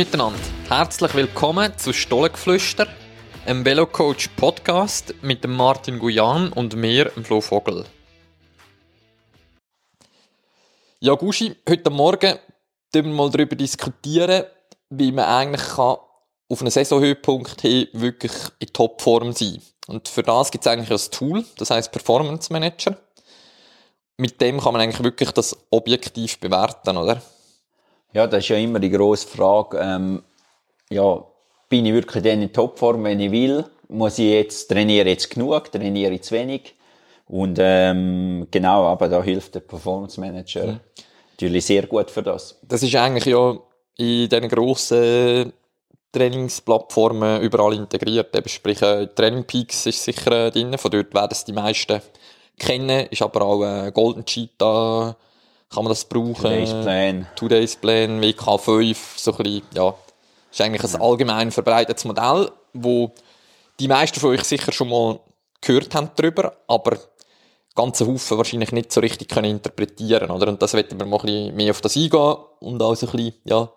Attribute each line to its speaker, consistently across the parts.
Speaker 1: miteinander, herzlich willkommen zu Stollengeflüster, einem Velocoach Podcast mit dem Martin Guyan und mir, dem Flo Vogel. Ja, Gushi, heute Morgen wir mal darüber diskutieren, wie man eigentlich kann auf einen Saisonhöhepunkt hin wirklich in Topform sein. Und für das gibt es eigentlich ein Tool, das heißt Performance Manager. Mit dem kann man eigentlich wirklich das objektiv bewerten, oder?
Speaker 2: Ja, das ist ja immer die grosse Frage. Ähm, ja, bin ich wirklich dann in Topform, wenn ich will? Muss ich jetzt, trainiere jetzt genug, trainiere ich zu wenig? Und ähm, genau, aber da hilft der Performance Manager mhm. natürlich sehr gut für das.
Speaker 1: Das ist eigentlich ja in diesen grossen Trainingsplattformen überall integriert. Eben, sprich, äh, Training Peaks ist sicher äh, drin, von dort werden es die meisten kennen, ist aber auch äh, Golden Cheetah, kann man das brauchen.
Speaker 2: Today's Plan.
Speaker 1: Today's Plan, WK5, so ein bisschen, ja, ist eigentlich ein allgemein verbreitetes Modell, wo die meisten von euch sicher schon mal gehört haben darüber, aber ganze Haufen wahrscheinlich nicht so richtig können interpretieren, oder? Und das werden wir mal ein bisschen mehr auf das eingehen und auch so ein bisschen, ja,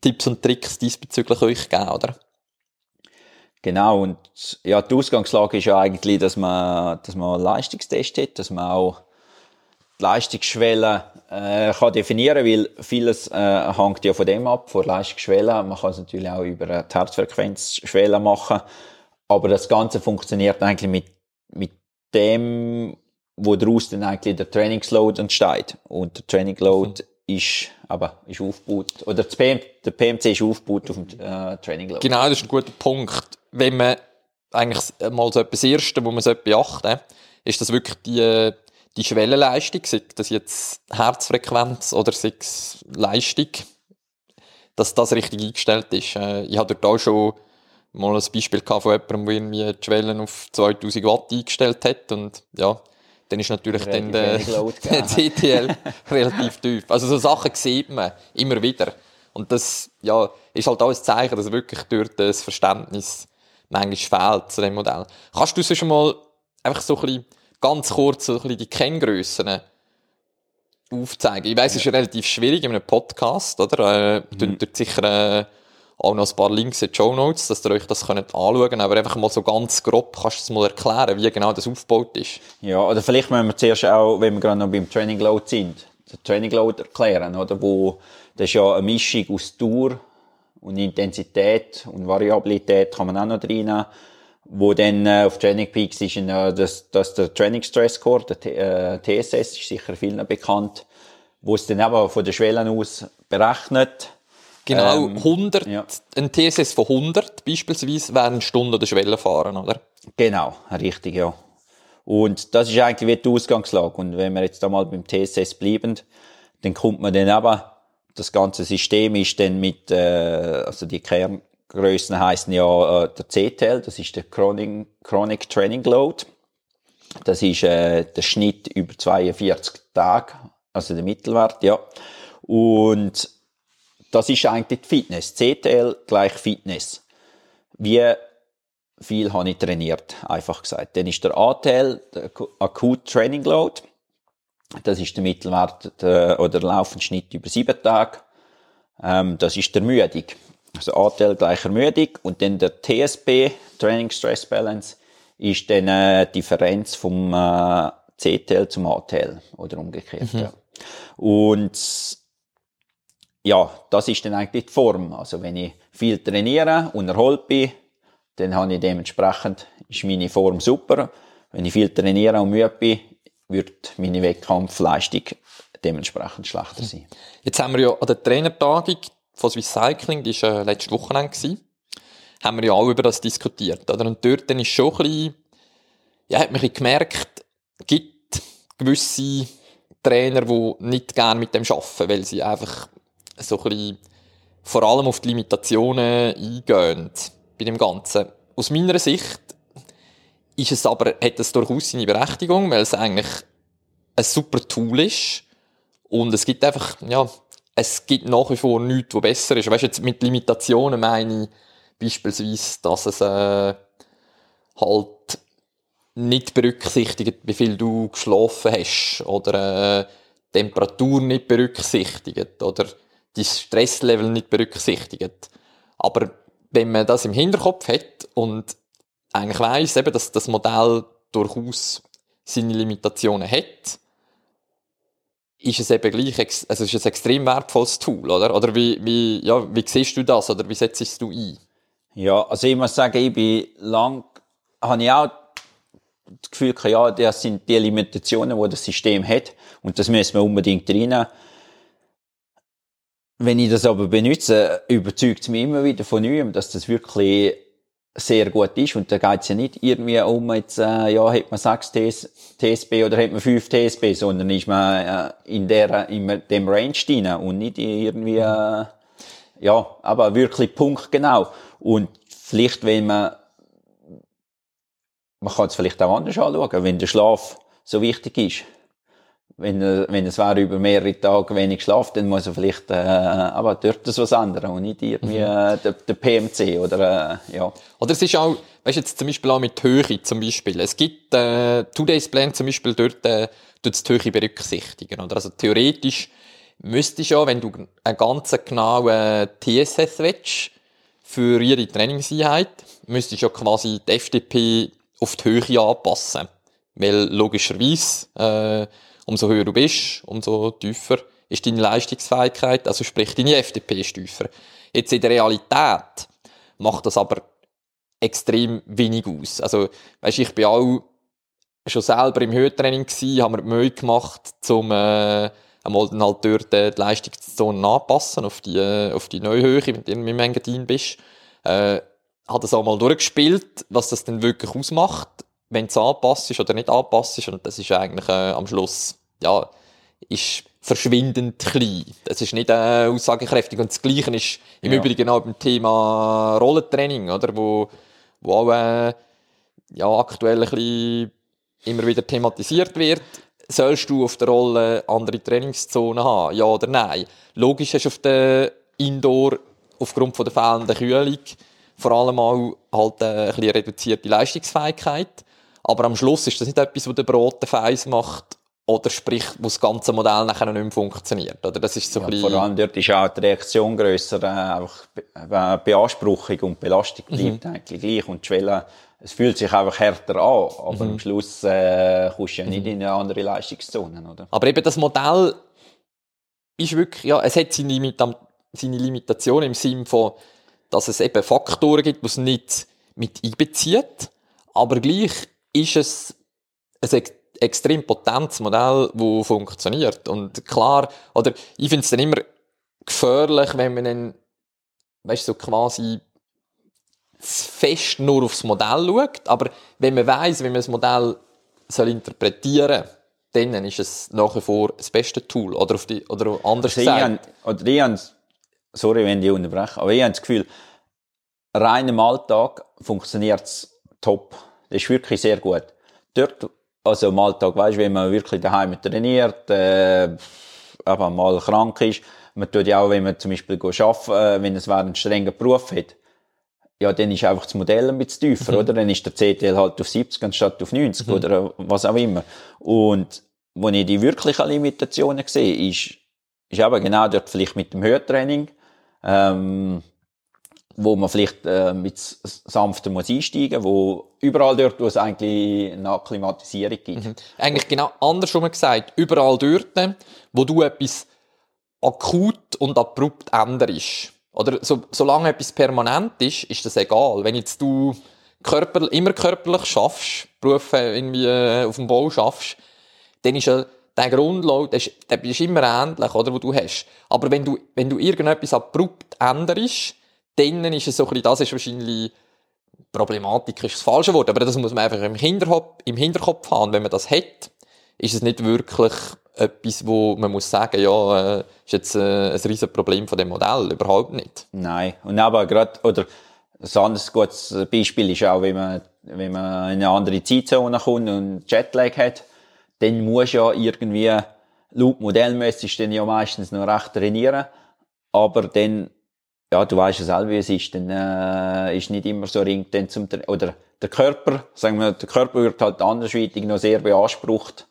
Speaker 1: Tipps und Tricks diesbezüglich euch geben, oder?
Speaker 2: Genau, und ja, die Ausgangslage ist ja eigentlich, dass man, dass man Leistungstest hat, dass man auch die Leistungsschwelle äh, kann definieren, weil vieles äh, hängt ja von dem ab, von Leistungsschwelle. Man kann es natürlich auch über die Herzfrequenzschwelle machen, aber das Ganze funktioniert eigentlich mit, mit dem, wo daraus dann eigentlich der Trainingsload entsteht. Und der Trainingload mhm. ist aber ist aufgebaut, oder PM, der PMC ist aufgebaut auf dem äh, Trainingload.
Speaker 1: Genau, das ist ein guter Punkt. Wenn man eigentlich mal so etwas Erste, wo man so beachten ist das wirklich die, die Schwellenleistung, sei das jetzt Herzfrequenz oder sei es Leistung, dass das richtig eingestellt ist. Äh, ich dort auch schon mal ein Beispiel von jemandem, der irgendwie die Schwellen auf 2000 Watt eingestellt hat und ja, dann ist natürlich dann der, der CTL relativ tief. Also so Sachen sieht man immer wieder. Und das ja, ist halt auch ein Zeichen, dass wirklich dort das Verständnis manchmal fehlt zu dem Modell. Kannst du schon mal einfach so ein bisschen, ganz kurz so ein bisschen die Kenngrössen aufzeigen? Ich weiss, es ist relativ schwierig in einem Podcast, oder? Äh, mhm. Dort sicher äh, auch noch ein paar Links in den Show Notes, dass ihr euch das könnt anschauen könnt. Aber einfach mal so ganz grob, kannst du es mal erklären, wie genau das aufgebaut ist?
Speaker 2: Ja, oder vielleicht müssen wir zuerst auch, wenn wir gerade noch beim Training Load sind, den Training Load erklären, oder? Wo, das ist ja eine Mischung aus Tour und Intensität und Variabilität kann man auch noch reinnehmen. Wo dann äh, auf Training Peaks ist, äh, das, das der Training Stress Score, der äh, TSS, ist sicher vielen bekannt, wo es dann eben von den Schwellen aus berechnet,
Speaker 1: Genau, ähm, 100, ja. ein TSS von 100 beispielsweise wäre eine Stunde der Schwelle fahren, oder?
Speaker 2: Genau, richtig, ja. Und das ist eigentlich die Ausgangslage. Und wenn wir jetzt einmal beim TSS bleiben, dann kommt man dann eben, das ganze System ist dann mit, äh, also die Kerngrößen heißen ja äh, der CTL, das ist der Chronic, Chronic Training Load. Das ist äh, der Schnitt über 42 Tage, also der Mittelwert, ja. Und das ist eigentlich die Fitness. CTL gleich Fitness. Wie viel habe ich trainiert, einfach gesagt. Dann ist der ATL, der Acute Training Load. Das ist der Mittelwert der, oder der Laufenschnitt über sieben Tage. Ähm, das ist der Müdung. Also ATL gleich Ermüdung. Und dann der TSB, Training Stress Balance, ist dann äh, die Differenz vom äh, CTL zum ATL oder umgekehrt. Mhm. Ja. Und ja, das ist dann eigentlich die Form. Also wenn ich viel trainiere und erholt bin, dann habe ich dementsprechend, ist meine Form super. Wenn ich viel trainiere und müde bin, wird meine Wettkampfleistung dementsprechend schlechter sein.
Speaker 1: Jetzt haben wir ja an der Trainertagung von Swiss Cycling, die war äh, letztes Wochenende, gewesen, haben wir ja auch über das diskutiert. Oder? Und dort dann ist schon ein bisschen, ja, hat man gemerkt, gibt gewisse Trainer, die nicht gerne mit dem arbeiten, weil sie einfach so ein bisschen vor allem auf die Limitationen eingehen bei dem Ganzen. Aus meiner Sicht ist es aber, hat es durchaus seine Berechtigung, weil es eigentlich ein super Tool ist und es gibt einfach, ja, es gibt nach wie vor nichts, was besser ist. Weißt jetzt mit Limitationen meine ich beispielsweise, dass es äh, halt nicht berücksichtigt, wie viel du geschlafen hast oder äh, Temperatur nicht berücksichtigt oder dein Stresslevel nicht berücksichtigt. Aber wenn man das im Hinterkopf hat und eigentlich weiss, eben, dass das Modell durchaus seine Limitationen hat, ist es eben gleich, also ist es ein extrem wertvolles Tool, oder? Oder wie, wie, ja, wie siehst du das, oder wie setzt du ein?
Speaker 2: Ja, also ich muss sagen, ich bin lang, habe ich auch das Gefühl, ja, das sind die Limitationen, die das System hat, und das müssen wir unbedingt reinnehmen. Wenn ich das aber benutze, überzeugt es mich immer wieder von neuem, dass das wirklich sehr gut ist. Und da geht es ja nicht irgendwie um, jetzt, äh, ja, hat man sechs TS, TSB oder hat man fünf TSB, sondern ist man äh, in, der, in dem Range drin und nicht irgendwie, äh, ja, aber wirklich punktgenau. Und vielleicht, wenn man, man kann es vielleicht auch anders anschauen, wenn der Schlaf so wichtig ist wenn, er, wenn es wäre über mehrere Tage wenig schlaft, dann muss er vielleicht, äh, aber dort das was anderes und nicht irgendwie mhm. äh, der, der, PMC oder, äh, ja.
Speaker 1: Oder es ist auch, weißt du, jetzt zum Beispiel auch mit Höhe zum Beispiel. Es gibt, äh, Two-Days Plan zum Beispiel dort, äh, dort die Höhe berücksichtigen, oder? Also theoretisch müsstest du ja, wenn du einen ganz genauen TSS willst, für jede Trainingseinheit, müsstest du ja quasi die FDP auf die Höhe anpassen. Weil logischerweise, äh, umso höher du bist, umso tiefer ist deine Leistungsfähigkeit, also sprich deine FDP ist tiefer. Jetzt in der Realität macht das aber extrem wenig aus. Also, weißt, ich bin auch schon selber im Höhentraining gewesen, haben wir die Mühe gemacht, zum äh, einmal dann halt dort äh, die Leistungszone anpassen auf die, äh, auf die neue Höhe, mit der du im Engadin bist. Äh, hat das auch mal durchgespielt, was das denn wirklich ausmacht, wenn es angepasst ist oder nicht angepasst ist. Und das ist eigentlich äh, am Schluss ja, ist verschwindend klein. Das ist nicht äh, aussagekräftig. Und das Gleiche ist im ja. Übrigen auch beim Thema Rollentraining, oder? Wo, wo auch, äh, ja, aktuell ein bisschen immer wieder thematisiert wird. Sollst du auf der Rolle andere Trainingszonen haben? Ja oder nein? Logisch hast du auf der Indoor aufgrund von der fehlenden Kühlung vor allem auch halt äh, ein bisschen reduzierte Leistungsfähigkeit. Aber am Schluss ist das nicht etwas, was der Brot Feiss macht oder sprich, wo das ganze Modell nachher nicht mehr funktioniert. Oder das ist so
Speaker 2: ja, bisschen... Vor allem dort ist auch die Reaktion grösser, äh, einfach Be Beanspruchung und Belastung bleibt mhm. eigentlich gleich und die Schwelle, es fühlt sich einfach härter an, aber mhm. am Schluss äh, kommst du ja nicht mhm. in eine andere Leistungszone, oder?
Speaker 1: Aber eben das Modell ist wirklich, ja, es hat seine, Limita seine Limitation im Sinne von, dass es eben Faktoren gibt, die es nicht mit einbezieht, aber gleich ist es ein extrem potentes Modell, das funktioniert. Und klar, oder ich finde es dann immer gefährlich, wenn man dann, weißt du, so quasi fest nur aufs Modell schaut, aber wenn man weiß, wie man das Modell soll interpretieren soll, dann ist es nach wie vor das beste Tool. Oder, auf die, oder anders
Speaker 2: also gesagt. oder ich habe, sorry, wenn ich unterbreche, aber ich habe das Gefühl, rein im Alltag funktioniert es top. Das ist wirklich sehr gut. Dort, also im Alltag, weißt, wenn man wirklich daheim trainiert, äh, aber mal krank ist, man tut ja auch, wenn man zum Beispiel arbeiten, äh, wenn es einen strengen Beruf hat, ja, dann ist einfach das Modell ein bisschen tiefer, mhm. oder? Dann ist der CTL halt auf 70 anstatt auf 90 mhm. oder was auch immer. Und wo ich die wirklichen Limitationen sehe, ist, ist aber genau dort vielleicht mit dem Hörtraining, ähm, wo man vielleicht äh, mit sanfter muss einsteigen, wo überall dort, wo es eigentlich eine Akklimatisierung gibt. Mhm.
Speaker 1: Eigentlich genau andersrum gesagt, überall dort, wo du etwas akut und abrupt änderst. Oder so, solange etwas permanent ist, ist das egal. Wenn jetzt du körper, immer körperlich schaffst, Berufe irgendwie äh, auf dem Bau schaffst, dann ist ja der Grundlaut, der, ist immer ähnlich, oder, wo du hast. Aber wenn du, wenn du irgendetwas abrupt änderst, dann ist es so ein bisschen, das ist wahrscheinlich, Problematik ist das falsche Wort, aber das muss man einfach im Hinterkopf, im Hinterkopf haben. wenn man das hat, ist es nicht wirklich etwas, wo man muss sagen, ja, äh, ist jetzt äh, ein riesen Problem von dem Modell, überhaupt nicht.
Speaker 2: Nein, und aber gerade, oder ein anderes gutes Beispiel ist auch, wenn man, wenn man in eine andere Zeitzone kommt und Jetlag hat, dann muss ja irgendwie, laut Modell müsstest du dann ja meistens noch recht trainieren, aber dann ja, du weißt ja selber, wie es ist, dann äh, ist nicht immer so ring, dann zum, oder der Körper, sagen wir, der Körper wird halt andersweitig noch sehr beansprucht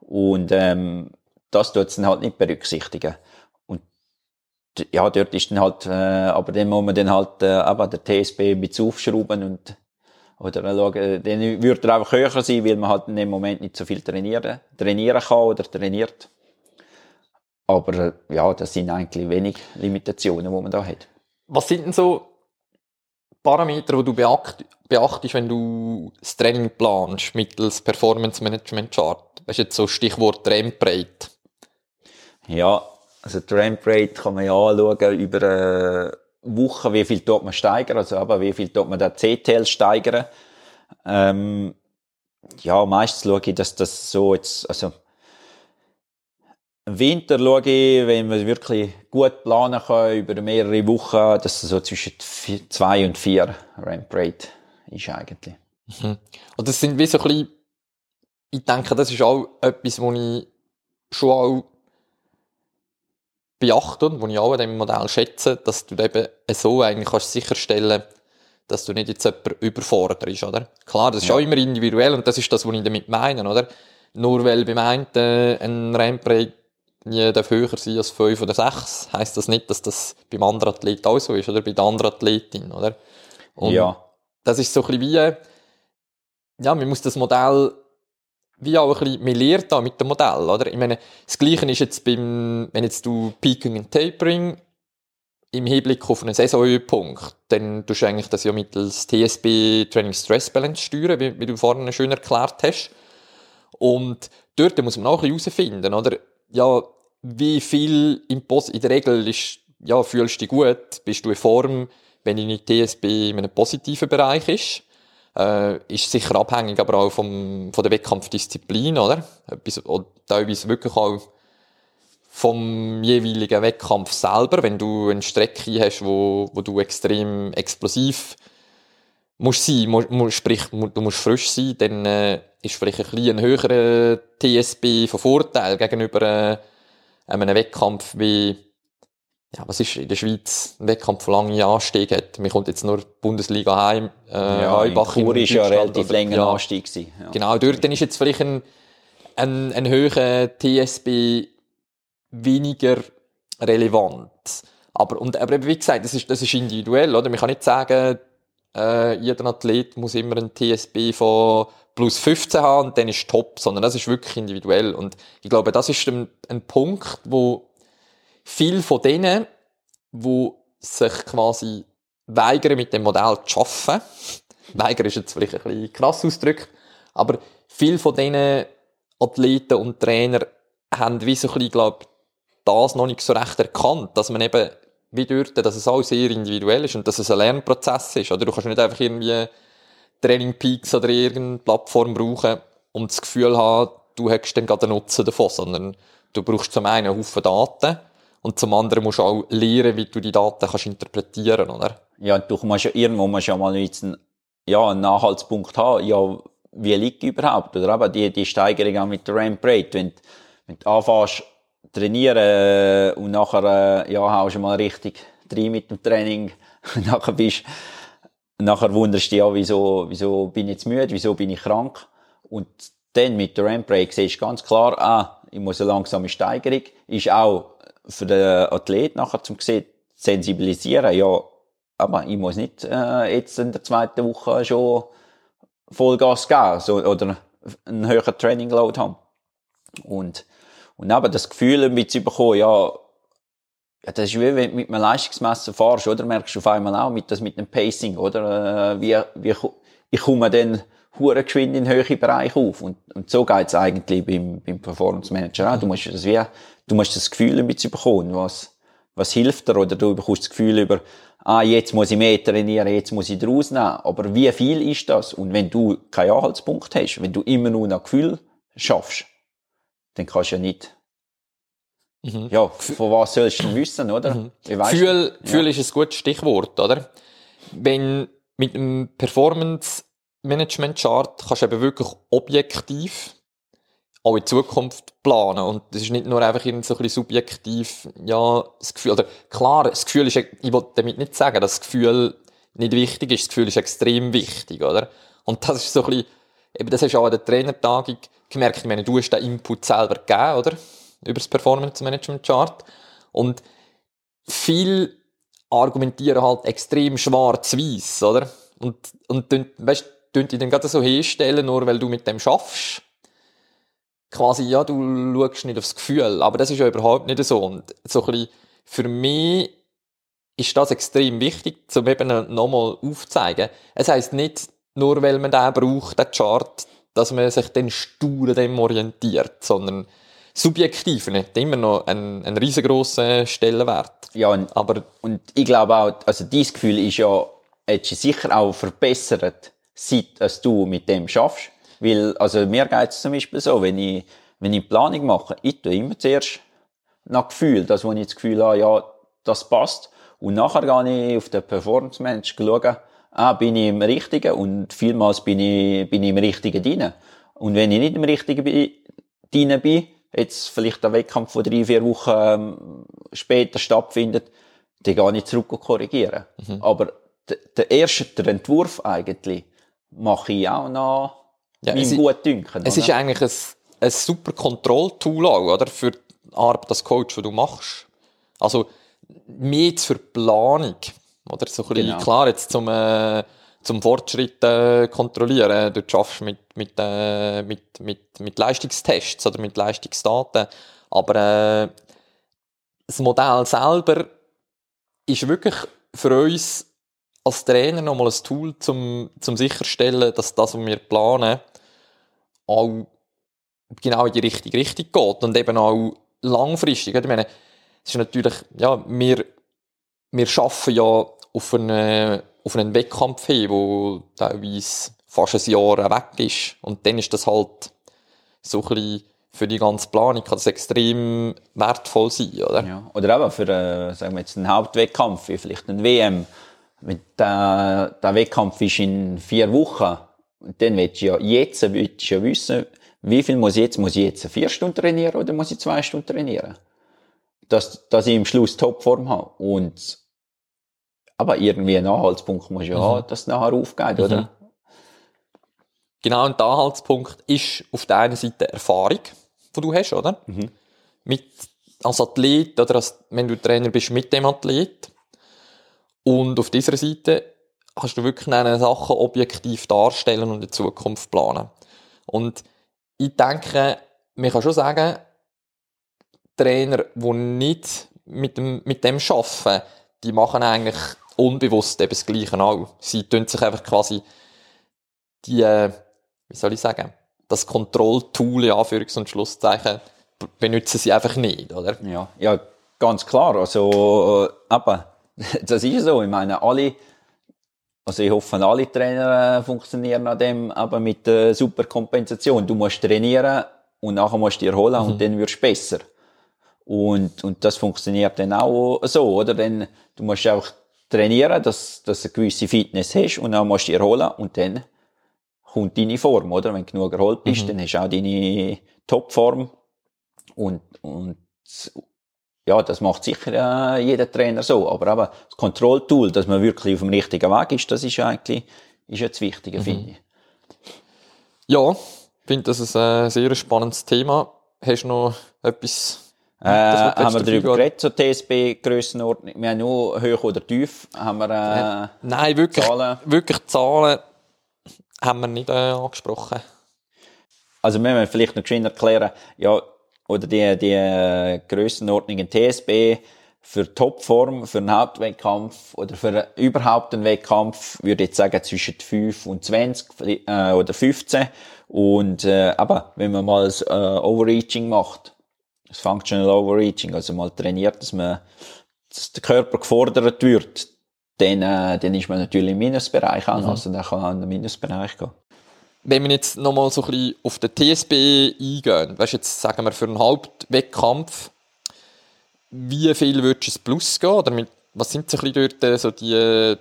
Speaker 2: und ähm, das tut es dann halt nicht berücksichtigen. Und ja, dort ist dann halt, äh, aber dann muss man dann halt, äh, aber der TSB ein bisschen aufschrauben und, oder schauen, dann würde er einfach höher sein, weil man halt in dem Moment nicht so viel trainieren, trainieren kann oder trainiert. Aber, äh, ja, das sind eigentlich wenig Limitationen, die man da hat.
Speaker 1: Was sind denn so Parameter, die du beacht, beachtest, wenn du das Training planst, mittels Performance Management Chart? Das ist jetzt so Stichwort Rembrandt.
Speaker 2: Ja, also die Rate kann man ja anschauen über eine Woche, wie viel tut man steigern, also aber wie viel tut man da CTL steigern. Ähm, ja, meistens schaue ich, dass das so jetzt, also im Winter schaue ich, wenn man wirklich gut planen kann, über mehrere Wochen, dass es so zwischen zwei und vier Ramp Rate ist eigentlich.
Speaker 1: Mhm. Und das sind wie so ein bisschen, ich denke, das ist auch etwas, wo ich schon auch beachte und wo ich auch an diesem Modell schätze, dass du eben so eigentlich kannst sicherstellen dass du nicht jetzt jemanden überforderst, oder? Klar, das ist ja. auch immer individuell und das ist das, was ich damit meine, oder? Nur weil beim einen äh, ein Ramprate nie darf höher sein als 5 oder 6, heisst das nicht, dass das beim anderen Athlet auch so ist, oder bei der anderen Athletin, oder? Und ja. das ist so ein bisschen wie, ja, man muss das Modell wie auch ein bisschen, man lernt da mit dem Modell, oder? Ich meine, das Gleiche ist jetzt beim, wenn jetzt du Peaking und Tapering im Hinblick auf einen Saisonhöhepunkt, dann tust du eigentlich das ja mittels TSB Training Stress Balance steuern, wie, wie du vorhin schön erklärt hast. Und dort muss man auch ein bisschen herausfinden, oder? Ja, wie viel im Pos in der Regel ist, ja, fühlst du dich gut, bist du in Form, wenn deine TSB in einem positiven Bereich ist? Äh, ist sicher abhängig aber auch vom, von der Wettkampfdisziplin, oder? Etwas, teilweise wirklich auch vom jeweiligen Wettkampf selber, wenn du eine Strecke hast, wo, wo du extrem explosiv musst sein, musst, sprich, du musst frisch sein, dann äh, ist vielleicht ein ein höherer TSB von Vorteil gegenüber äh, einem Wettkampf wie ja, was ist in der Schweiz ein Wettkampf, der lange Anstiege hat. Mir kommt jetzt nur die Bundesliga heim.
Speaker 2: Äh, ja, Heubach in Chur ist ja relativ länger ja, Anstieg gewesen.
Speaker 1: Ja. Genau, dort dann ist jetzt vielleicht ein, ein, ein höherer TSB weniger relevant. Aber, und, aber wie gesagt, das ist, das ist individuell, oder? Man kann nicht sagen, äh, jeder Athlet muss immer ein TSB von plus 15 haben und dann ist top, sondern das ist wirklich individuell. Und ich glaube, das ist ein, ein Punkt, wo viel von denen, die sich quasi weigern, mit dem Modell zu arbeiten, weigern ist jetzt vielleicht ein bisschen krass ausgedrückt, aber viel von diesen Athleten und Trainer haben wie so ein bisschen, glaub, das noch nicht so recht erkannt, dass man eben wie dort, dass es auch sehr individuell ist und dass es ein Lernprozess ist. Oder du kannst nicht einfach irgendwie Training Peaks oder irgendeine Plattform brauchen und das Gefühl haben, du hättest dann gerade einen Nutzen davon, sondern du brauchst zum einen einen Haufen Daten und zum anderen musst du auch lernen, wie du die Daten kannst interpretieren, oder?
Speaker 2: Ja, du musst ja irgendwo musst ja mal einen, ja, einen Nachhaltspunkt haben. Ja, wie liegt überhaupt? Oder aber die, die Steigerung auch mit der Ramp Rate. Wenn, wenn du anfängst trainieren äh, und nachher, äh, ja, haust du mal richtig drin mit dem Training, nachher bist, nachher wunderst du dich ja, wieso, wieso bin ich jetzt müde, wieso bin ich krank? Und dann mit der Ramp Rate siehst du ganz klar, ah, ich muss eine langsame Steigerung, ist auch für den Athlet nachher zum sehen, sensibilisieren, ja, aber ich muss nicht äh, jetzt in der zweiten Woche schon Vollgas geben so, oder einen höheren Training Load haben. Und, und eben das Gefühl ein bisschen bekommen, ja, ja, das ist wie wenn du mit einem Leistungsmesser fahrst, oder? Merkst du auf einmal auch mit, das mit dem Pacing, oder? Äh, wie, wie, ich komme dann hure geschwind in höhere Bereich auf. Und, und so geht's eigentlich beim, beim Performance Manager auch. Du musst das wie, du musst das Gefühl ein bisschen bekommen, was, was hilft dir, oder du bekommst das Gefühl über, ah, jetzt muss ich mehr trainieren, jetzt muss ich draus nehmen. Aber wie viel ist das? Und wenn du keinen Anhaltspunkt hast, wenn du immer nur nach Gefühl schaffst, dann kannst du ja nicht, mhm. ja, von was sollst du wissen, oder? Mhm.
Speaker 1: Gefühl, ja. Gefühl ist ein gutes Stichwort, oder? Wenn mit einem Performance Management Chart kannst du eben wirklich objektiv auch in Zukunft planen. Und das ist nicht nur einfach so ein bisschen subjektiv, ja, das Gefühl, oder klar, das Gefühl ist, ich will damit nicht sagen, dass das Gefühl nicht wichtig ist, das Gefühl ist extrem wichtig, oder? Und das ist so ein bisschen, eben, das hast du auch an der Trainertagung gemerkt, ich meine, du hast den Input selber gegeben, oder? Über das Performance Management Chart. Und viel argumentieren halt extrem schwarz-weiß, oder? Und, und weißt, tun die dann gerade so herstellen, nur weil du mit dem schaffst. Quasi, ja, du schaust nicht aufs Gefühl, aber das ist ja überhaupt nicht so. Und so ein bisschen, für mich ist das extrem wichtig, um eben nochmal aufzuzeigen. Es heisst nicht, nur weil man den braucht, den Chart, dass man sich dann stur dem orientiert, sondern subjektiv nicht immer noch einen, einen riesengroßen Stellenwert.
Speaker 2: Ja, und, aber, und ich glaube auch, also dieses Gefühl ist ja, hat sich sicher auch verbessert, seit dass du mit dem schaffst. Weil, also mir geht es zum Beispiel so, wenn ich, wenn ich Planung mache, ich tue immer zuerst nach Gefühl, das, wo ich das Gefühl habe, ja, das passt. Und nachher gehe ich auf den Performance Mensch schauen, ah, bin ich im Richtigen und vielmals bin ich, bin ich im Richtigen drin. Und wenn ich nicht im Richtigen drin bin, jetzt vielleicht der Wettkampf von drei, vier Wochen ähm, später stattfindet, dann gehe ich zurück und korrigieren. Mhm. Aber der erste, der Entwurf eigentlich, mache ich auch noch ja, meinem Gutdünken.
Speaker 1: Es ist eigentlich ein, ein super Kontrolltool oder? Für die Arbeit als Coach, die du machst. Also, mehr für die Planung. Oder so ein bisschen, genau. klar, jetzt zum, äh, zum Fortschritt äh, kontrollieren. Du schaffst mit, mit, äh, mit, mit, mit Leistungstests oder mit Leistungsdaten. Aber äh, das Modell selber ist wirklich für uns als Trainer nochmal ein Tool, zum, zum sicherstellen, dass das, was wir planen, auch genau in die richtige Richtung geht und eben auch langfristig. Ich meine, es ist natürlich, ja, wir, wir schaffen ja auf einen, auf einen Wettkampf hin, wo teilweise fast ein Jahr weg ist. Und dann ist das halt so ein bisschen für die ganze Planung kann das extrem wertvoll sein, oder?
Speaker 2: Ja. Oder eben für, äh, sagen wir jetzt, einen Hauptwettkampf, wie vielleicht ein WM. Mit der, der Wettkampf ist in vier Wochen. Und dann willst du ja jetzt willst du ja wissen, wie viel muss ich jetzt? Muss ich jetzt vier Stunden trainieren oder muss ich zwei Stunden trainieren? Dass, dass ich im Schluss Topform habe. Und, aber irgendwie einen Anhaltspunkt muss ja mhm. haben, dass es nachher aufgeht, mhm. oder?
Speaker 1: Genau, und der Anhaltspunkt ist auf der einen Seite Erfahrung, die du hast, oder? Mhm. Mit, als Athlet, oder als, wenn du Trainer bist mit dem Athlet. Und auf dieser Seite kannst du wirklich eine Sachen objektiv darstellen und in Zukunft planen. Und ich denke, man kann schon sagen, Trainer, die nicht mit dem, mit dem arbeiten, die machen eigentlich unbewusst eben das Gleiche auch. Sie tun sich einfach quasi die, äh, wie soll ich sagen, das Kontrolltool, in Anführungs- und Schlusszeichen, benutzen sie einfach nicht, oder?
Speaker 2: Ja, ja ganz klar. Also, äh, aber das ist so. Ich meine, alle, also ich hoffe, alle Trainer äh, funktionieren an dem, aber mit äh, super Kompensation. Du musst trainieren und nachher musst du dich erholen mhm. und dann wirst du besser. Und, und das funktioniert dann auch so, oder? Denn du musst auch trainieren, dass, dass du eine gewisse Fitness hast und dann musst du dich erholen und dann kommt deine Form, oder? Wenn du genug erholt bist, mhm. dann hast du auch deine Topform und, und ja, das macht sicher äh, jeder Trainer so. Aber aber das Kontrolltool, dass man wirklich auf dem richtigen Weg ist, das ist eigentlich ist jetzt Wichtige, mhm. finde ich.
Speaker 1: Ja, ich finde das ist ein sehr spannendes Thema. Hast du noch etwas?
Speaker 2: Äh, haben wir darüber geredet, so TSB-Grössenordnung? Wir haben nur hoch oder tief. Haben wir, äh,
Speaker 1: Nein, wirklich Zahlen? wirklich Zahlen haben wir nicht äh, angesprochen.
Speaker 2: Also wir müssen vielleicht noch geschwind erklären, ja, oder die, die äh, Grössenordnungen TSB für Topform, für einen Hauptwettkampf oder für überhaupt einen Wettkampf, würde ich jetzt sagen, zwischen 5 und 20 äh, oder 15. Und äh, aber wenn man mal das äh, Overreaching macht, das Functional Overreaching, also mal trainiert, dass man dass der Körper gefordert wird, dann, äh, dann ist man natürlich im Minusbereich an, mhm. also dann kann man in den Minusbereich gehen
Speaker 1: wenn wir jetzt nochmal so ein bisschen auf den TSB eingehen, weißt jetzt sagen wir für einen Hauptwettkampf, wie viel würdest du es plus gehen? Oder mit, was sind so ein bisschen dort äh, so die,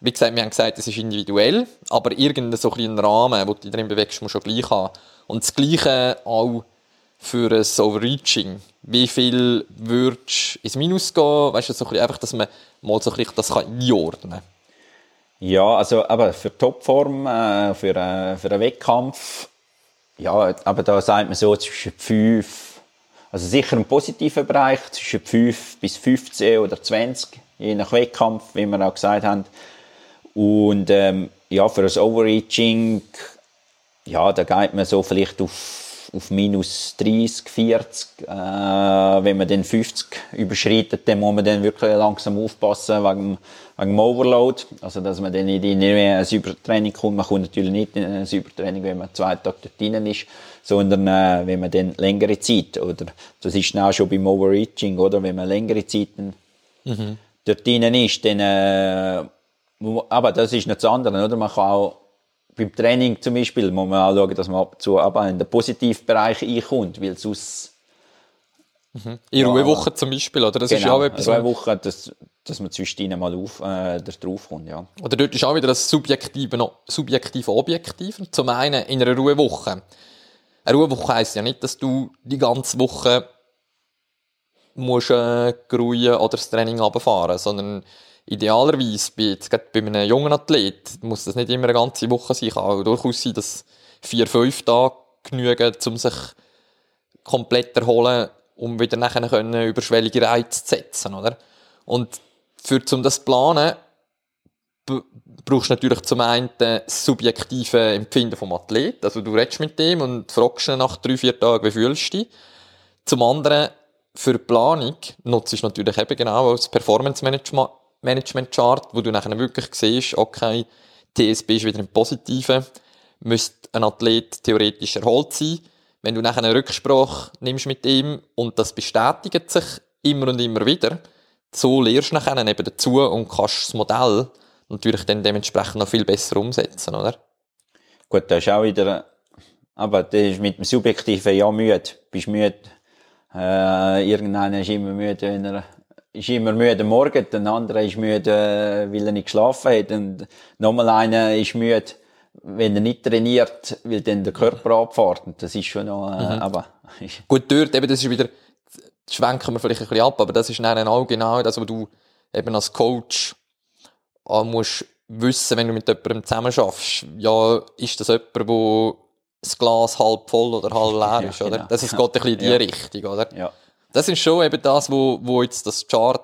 Speaker 1: wie gesagt, wir haben gesagt, es ist individuell, aber irgendein so ein Rahmen, wo du dich drin bewegst, musst du schon gleich haben. Und das Gleiche auch für ein Overreaching. Wie viel würdest du ins Minus gehen? Weißt du, so ein einfach, dass man mal so ein das einordnen kann.
Speaker 2: Ja, also aber für Topform, äh, für, äh, für einen Wettkampf, ja, aber da sagt man so zwischen 5 Also sicher im positiven Bereich, zwischen 5 bis 15 oder 20, je nach Wettkampf, wie wir auch gesagt haben. Und ähm, ja, für das Overreaching, ja, da geht man so vielleicht auf auf minus 30, 40. Äh, wenn man den 50 überschreitet, dann muss man dann wirklich langsam aufpassen wegen, wegen dem Overload. Also, dass man dann nicht in ein Übertraining kommt. Man kommt natürlich nicht in ein Übertraining, wenn man zwei Tage dort drinnen ist, sondern äh, wenn man dann längere Zeit, oder das ist auch schon beim Overreaching, oder? Wenn man längere Zeiten mhm. dort drinnen ist, dann, äh, aber das ist nicht das andere, oder? Man kann auch beim Training zum Beispiel muss man auch schauen, dass man ab und zu aber in den Positivbereich einkommt, weil sonst...
Speaker 1: Mhm. In ja, Ruhewoche zum Beispiel, oder?
Speaker 2: Das genau, ist ja auch etwas... Ruhewoche, dass, dass man zwischendrin mal auf, äh, drauf kommt, ja.
Speaker 1: Oder dort ist auch wieder das subjektive, subjektive Objektiv. Zum einen in einer Ruhewoche. Eine Ruhewoche heisst ja nicht, dass du die ganze Woche musst, äh, oder das Training runterfahren, sondern idealerweise bei, jetzt bei einem jungen Athlet muss das nicht immer eine ganze Woche sein. Kann auch durchaus sein, dass vier, fünf Tage genügen, um sich komplett erholen, um wieder nachher können, überschwellige Reize zu setzen, oder? Und für, um das zu planen, brauchst du natürlich zum einen das subjektive Empfinden vom Athlet. Also du redest mit dem und fragst ihn nach drei, vier Tagen, wie fühlst du dich? Zum anderen, für die Planung nutzt du natürlich eben genau als Performance Management Management Chart, wo du nachher wirklich siehst, okay, TSB ist wieder im Positiven, müsste ein Athlet theoretisch erholt sein. Wenn du nachher eine Rücksprache nimmst mit ihm und das bestätigt sich immer und immer wieder, so lernst du nachher eben dazu und kannst das Modell natürlich dann dementsprechend noch viel besser umsetzen, oder?
Speaker 2: Gut, das ist auch wieder, aber das ist mit dem Subjektiven ja müde. Bist müde, äh, irgendeiner ist immer müde, wenn er ist immer müde am Morgen, der andere ist müde, weil er nicht geschlafen hat und nochmal einer ist müde, wenn er nicht trainiert, weil dann der Körper abfährt. Und das ist schon noch, äh, mhm. aber...
Speaker 1: Gut, dort eben, das ist wieder, schwenken wir vielleicht ein bisschen ab, aber das ist dann auch genau das, was du eben als Coach auch musst wissen, wenn du mit jemandem zusammen schaffst. Ja, ist das jemand, der das Glas halb voll oder halb leer ist, ja, oder? Genau. Das ist, geht ein bisschen in die ja. Richtung, oder?
Speaker 2: Ja.
Speaker 1: Das ist schon eben das, wo, wo jetzt das Chart,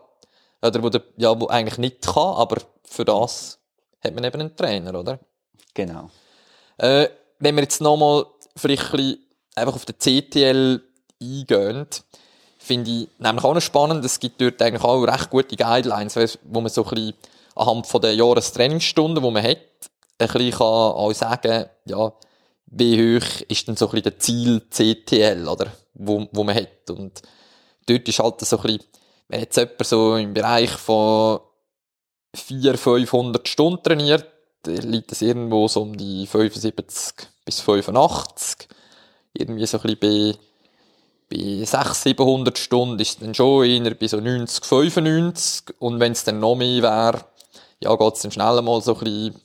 Speaker 1: oder wo, der, ja, wo eigentlich nicht kann, aber für das hat man eben einen Trainer, oder?
Speaker 2: Genau.
Speaker 1: Äh, wenn wir jetzt nochmal vielleicht ein einfach auf den CTL eingehen, finde ich nämlich auch noch spannend, es gibt dort eigentlich auch recht gute Guidelines, wo man so ein bisschen anhand von den Jahrestrainingsstunden, die man hat, ein bisschen kann auch sagen, ja, wie hoch ist denn so ein bisschen der Ziel CTL, oder, wo, wo man hat. Und dort ist halt so ein bisschen, wenn jetzt jemand so im Bereich von 400, 500 Stunden trainiert, liegt das irgendwo so um die 75 bis 85. Irgendwie so ein bisschen bei, bei 600, 700 Stunden ist es dann schon eher bei so 90, 95. Und wenn es dann noch mehr wäre, ja, geht es dann schnell mal so ein bisschen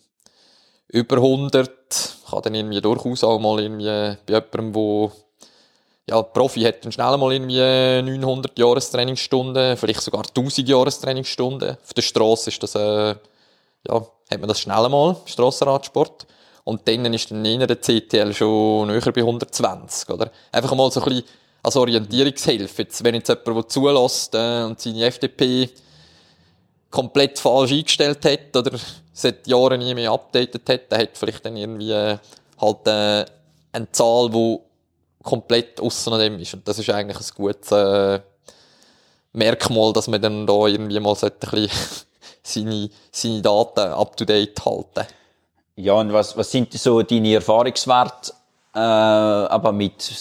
Speaker 1: über 100. Kann dann irgendwie durchaus auch mal irgendwie bei jemandem, der ja, Profi hat dann schnell mal irgendwie 900 Jahrestrainingsstunden, vielleicht sogar 1000 Jahrestrainingsstunden. Auf der Straße ist das, äh, ja, hat man das schnell mal, Strassenradsport. Und dann ist dann in der CTL schon näher bei 120, oder? Einfach mal so ein bisschen als Orientierungshilfe. Jetzt, wenn jetzt jemand, der zulässt äh, und seine FDP komplett falsch eingestellt hat oder seit Jahren nie mehr updated hat, der hat vielleicht dann irgendwie äh, halt äh, eine Zahl, die komplett aussen dem ist. Und das ist eigentlich ein gutes äh, Merkmal, dass man dann da irgendwie mal ein bisschen seine, seine Daten up-to-date halten
Speaker 2: Ja, und was, was sind so deine Erfahrungswerte äh, aber mit,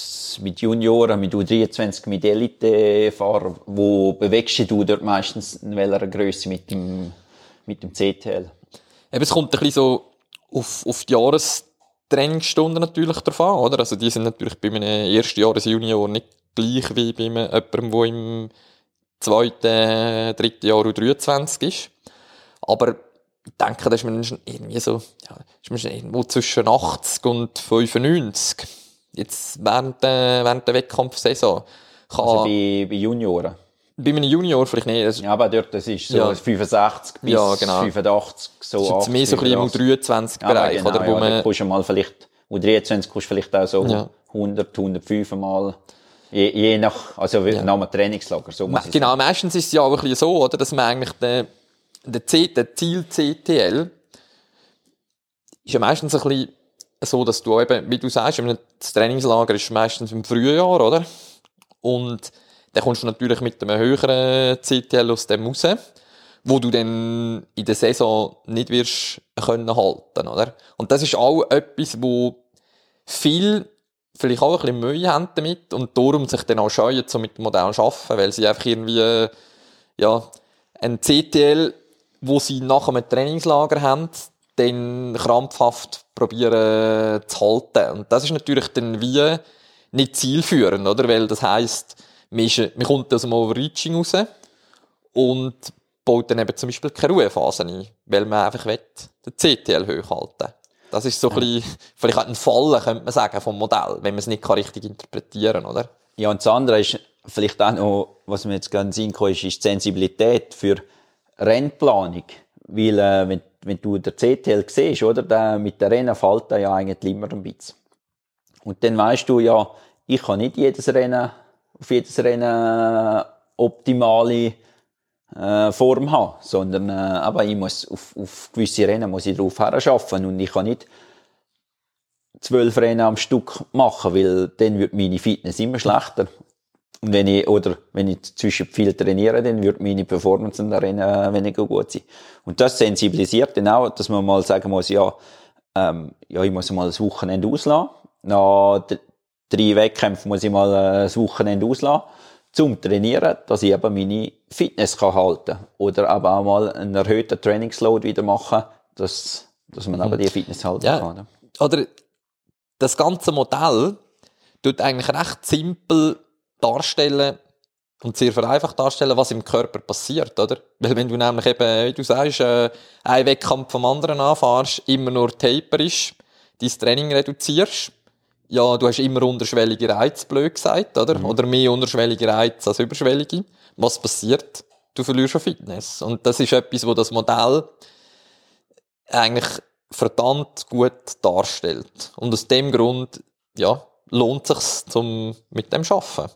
Speaker 2: mit Junioren, mit U23, mit Elite-Fahrern, wo bewegst du dort meistens in welcher Größe mit dem, mit dem CTL?
Speaker 1: Eben, es kommt ein bisschen so auf, auf die Jahres Trainingsstunden natürlich davon, oder? Also die sind natürlich bei einem ersten Jahresjunior nicht gleich wie bei einem, jemandem, der im zweiten, dritten Jahr U23 ist. Aber ich denke, da ist man schon irgendwie so, ja, ist man schon irgendwo zwischen 80 und 95. Jetzt während, der, während der Wettkampfsaison.
Speaker 2: Kann, also bei, bei Junioren?
Speaker 1: Bei einem Junior vielleicht nicht.
Speaker 2: Das ja, aber dort, das ist so ja. 65 bis ja, genau. 85, so
Speaker 1: das ist 80, mehr so ein bisschen im U23-Bereich,
Speaker 2: ja, genau,
Speaker 1: oder?
Speaker 2: Wo ja, man, mal vielleicht, U23 kommst vielleicht auch so ja. 100, 105 Mal Je, je nach, also ja. nach dem Trainingslager, so
Speaker 1: muss Genau, meistens ist es ja auch ein bisschen so, oder, dass man eigentlich den, den, C, den Ziel CTL ist ja meistens ein bisschen so, dass du eben, wie du sagst, das Trainingslager ist meistens im Frühjahr, oder? Und dann kommst du natürlich mit einem höheren CTL aus dem raus, wo du dann in der Saison nicht wirst können halten, oder? Und das ist auch etwas, wo viel vielleicht auch ein bisschen Mühe haben damit und darum sich dann auch scheuen, so mit dem Modell zu arbeiten, weil sie einfach irgendwie, ja, ein CTL, wo sie nach einem Trainingslager haben, dann krampfhaft probieren zu halten. Und das ist natürlich dann wie nicht zielführend, oder? Weil das heisst, man, ist, man kommt aus dem Overreaching raus und baut dann eben zum Beispiel keine Ruhephase ein, weil man einfach will, den CTL hochhalten Das ist so ein bisschen, vielleicht ein Fallen, könnte man sagen, vom Modell, wenn man es nicht richtig interpretieren kann, oder?
Speaker 2: Ja, und das andere ist vielleicht auch noch, was mir jetzt gerade in ist, ist die Sensibilität für Rennplanung. Weil, äh, wenn, wenn du den CTL siehst, oder, der, mit der Rennen fällt er ja eigentlich immer ein bisschen. Und dann weißt du ja, ich kann nicht jedes Rennen, auf jedes Rennen optimale äh, Form haben, sondern äh, aber ich muss auf, auf gewisse Rennen muss ich drauf arbeiten und ich kann nicht zwölf Rennen am Stück machen, weil dann wird meine Fitness immer schlechter. Und wenn ich, oder wenn ich zwischen viel trainiere, dann wird meine Performance in der Rennen weniger gut sein. Und das sensibilisiert dann auch, dass man mal sagen muss, ja, ähm, ja, ich muss mal das Wochenende auslassen. Nach drei Wettkämpfen muss ich mal äh, das Wochenende auslassen zum Trainieren, dass ich eben meine Fitness kann halten kann. Oder aber auch mal einen erhöhten Trainingsload wieder machen, dass, dass man mhm. eben die Fitness halten ja. kann.
Speaker 1: Oder das ganze Modell tut eigentlich recht simpel darstellen und sehr vereinfacht darstellen, was im Körper passiert, oder? Weil wenn du nämlich eben, wie du sagst, äh, einen Wettkampf vom anderen anfährst, immer nur Taper ist, dein Training reduzierst, ja, du hast immer unterschwellige Reize, blöd gesagt, oder? Mhm. Oder mehr unterschwellige Reize als überschwellige. Was passiert? Du verlierst schon Fitness. Und das ist etwas, wo das Modell eigentlich verdammt gut darstellt. Und aus dem Grund, ja, lohnt sich's zum mit dem schaffen.